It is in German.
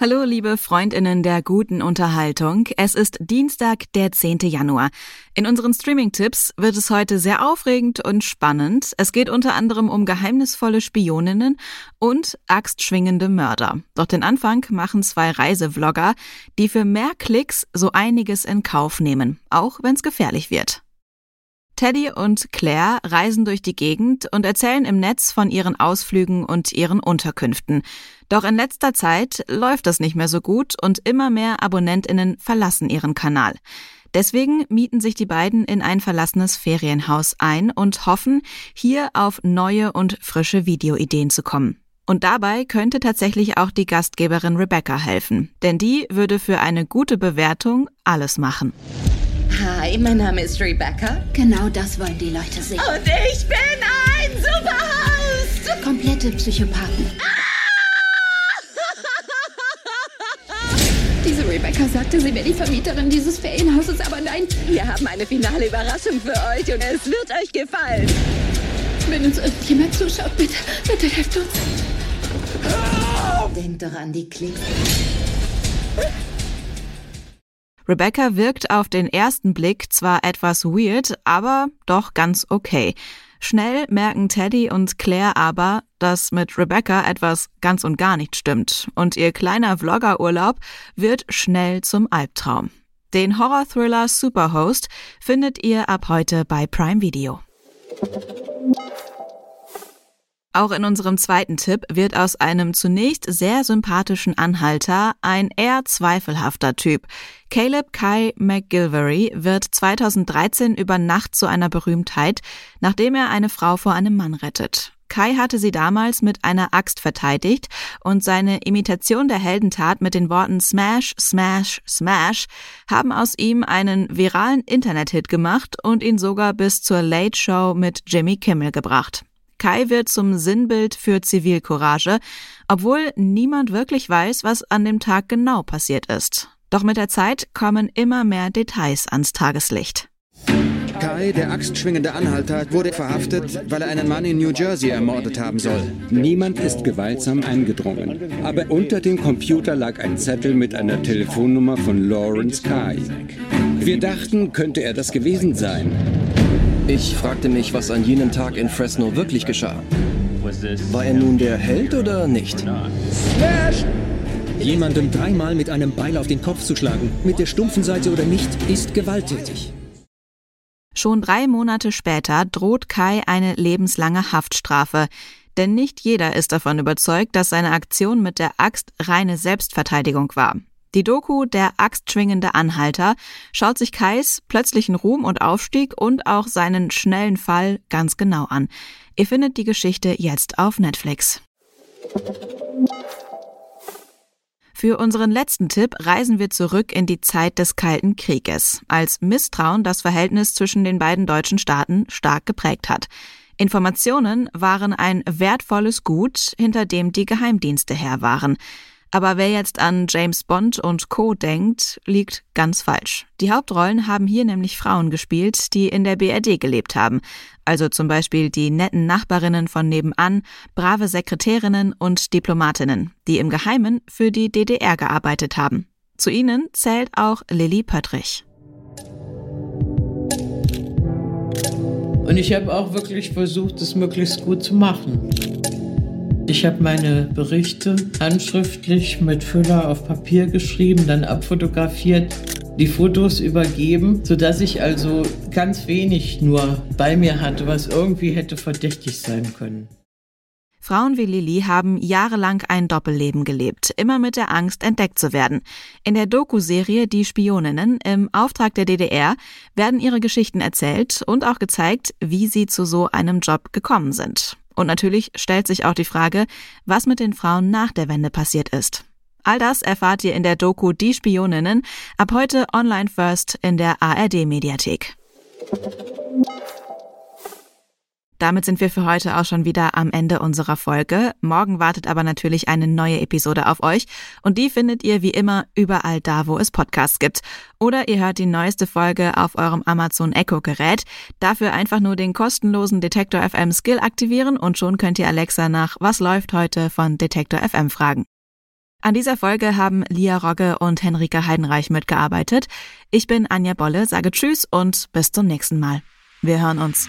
Hallo, liebe Freundinnen der guten Unterhaltung. Es ist Dienstag, der 10. Januar. In unseren Streaming-Tipps wird es heute sehr aufregend und spannend. Es geht unter anderem um geheimnisvolle Spioninnen und axtschwingende Mörder. Doch den Anfang machen zwei Reisevlogger, die für mehr Klicks so einiges in Kauf nehmen, auch wenn es gefährlich wird. Teddy und Claire reisen durch die Gegend und erzählen im Netz von ihren Ausflügen und ihren Unterkünften. Doch in letzter Zeit läuft das nicht mehr so gut und immer mehr Abonnentinnen verlassen ihren Kanal. Deswegen mieten sich die beiden in ein verlassenes Ferienhaus ein und hoffen, hier auf neue und frische Videoideen zu kommen. Und dabei könnte tatsächlich auch die Gastgeberin Rebecca helfen, denn die würde für eine gute Bewertung alles machen. Hi, mein Name ist Rebecca. Genau das wollen die Leute sehen. Und ich bin ein Superhost. Komplette Psychopathen. Diese Rebecca sagte, sie wäre die Vermieterin dieses Ferienhauses, aber nein. Wir haben eine finale Überraschung für euch und es wird euch gefallen. Wenn uns irgendjemand zuschaut, bitte, bitte helft uns. Denkt doch an die Klicks. Rebecca wirkt auf den ersten Blick zwar etwas weird, aber doch ganz okay. Schnell merken Teddy und Claire aber, dass mit Rebecca etwas ganz und gar nicht stimmt und ihr kleiner Vloggerurlaub wird schnell zum Albtraum. Den Horror-Thriller Superhost findet ihr ab heute bei Prime Video. Auch in unserem zweiten Tipp wird aus einem zunächst sehr sympathischen Anhalter ein eher zweifelhafter Typ. Caleb Kai McGilvery wird 2013 über Nacht zu einer Berühmtheit, nachdem er eine Frau vor einem Mann rettet. Kai hatte sie damals mit einer Axt verteidigt und seine Imitation der Heldentat mit den Worten Smash, Smash, Smash haben aus ihm einen viralen Internethit gemacht und ihn sogar bis zur Late Show mit Jimmy Kimmel gebracht. Kai wird zum Sinnbild für Zivilcourage, obwohl niemand wirklich weiß, was an dem Tag genau passiert ist. Doch mit der Zeit kommen immer mehr Details ans Tageslicht. Kai, der axtschwingende Anhalter, wurde verhaftet, weil er einen Mann in New Jersey ermordet haben soll. Niemand ist gewaltsam eingedrungen. Aber unter dem Computer lag ein Zettel mit einer Telefonnummer von Lawrence Kai. Wir dachten, könnte er das gewesen sein. Ich fragte mich, was an jenem Tag in Fresno wirklich geschah. War er nun der Held oder nicht? Jemandem dreimal mit einem Beil auf den Kopf zu schlagen, mit der stumpfen Seite oder nicht, ist gewalttätig. Schon drei Monate später droht Kai eine lebenslange Haftstrafe. Denn nicht jeder ist davon überzeugt, dass seine Aktion mit der Axt reine Selbstverteidigung war. Die Doku Der axtschwingende Anhalter schaut sich Kais plötzlichen Ruhm und Aufstieg und auch seinen schnellen Fall ganz genau an. Ihr findet die Geschichte jetzt auf Netflix. Für unseren letzten Tipp reisen wir zurück in die Zeit des Kalten Krieges, als Misstrauen das Verhältnis zwischen den beiden deutschen Staaten stark geprägt hat. Informationen waren ein wertvolles Gut, hinter dem die Geheimdienste her waren. Aber wer jetzt an James Bond und Co. denkt, liegt ganz falsch. Die Hauptrollen haben hier nämlich Frauen gespielt, die in der BRD gelebt haben. Also zum Beispiel die netten Nachbarinnen von nebenan, brave Sekretärinnen und Diplomatinnen, die im Geheimen für die DDR gearbeitet haben. Zu ihnen zählt auch Lilly Pöttrich. Und ich habe auch wirklich versucht, es möglichst gut zu machen. Ich habe meine Berichte handschriftlich mit Füller auf Papier geschrieben, dann abfotografiert, die Fotos übergeben, sodass ich also ganz wenig nur bei mir hatte, was irgendwie hätte verdächtig sein können. Frauen wie Lilly haben jahrelang ein Doppelleben gelebt, immer mit der Angst, entdeckt zu werden. In der Doku-Serie Die Spioninnen im Auftrag der DDR werden ihre Geschichten erzählt und auch gezeigt, wie sie zu so einem Job gekommen sind. Und natürlich stellt sich auch die Frage, was mit den Frauen nach der Wende passiert ist. All das erfahrt ihr in der Doku Die Spioninnen, ab heute online first in der ARD Mediathek. Damit sind wir für heute auch schon wieder am Ende unserer Folge. Morgen wartet aber natürlich eine neue Episode auf euch und die findet ihr wie immer überall da, wo es Podcasts gibt. Oder ihr hört die neueste Folge auf eurem Amazon Echo Gerät. Dafür einfach nur den kostenlosen Detektor FM Skill aktivieren und schon könnt ihr Alexa nach Was läuft heute von Detektor FM fragen. An dieser Folge haben Lia Rogge und Henrike Heidenreich mitgearbeitet. Ich bin Anja Bolle, sage Tschüss und bis zum nächsten Mal. Wir hören uns.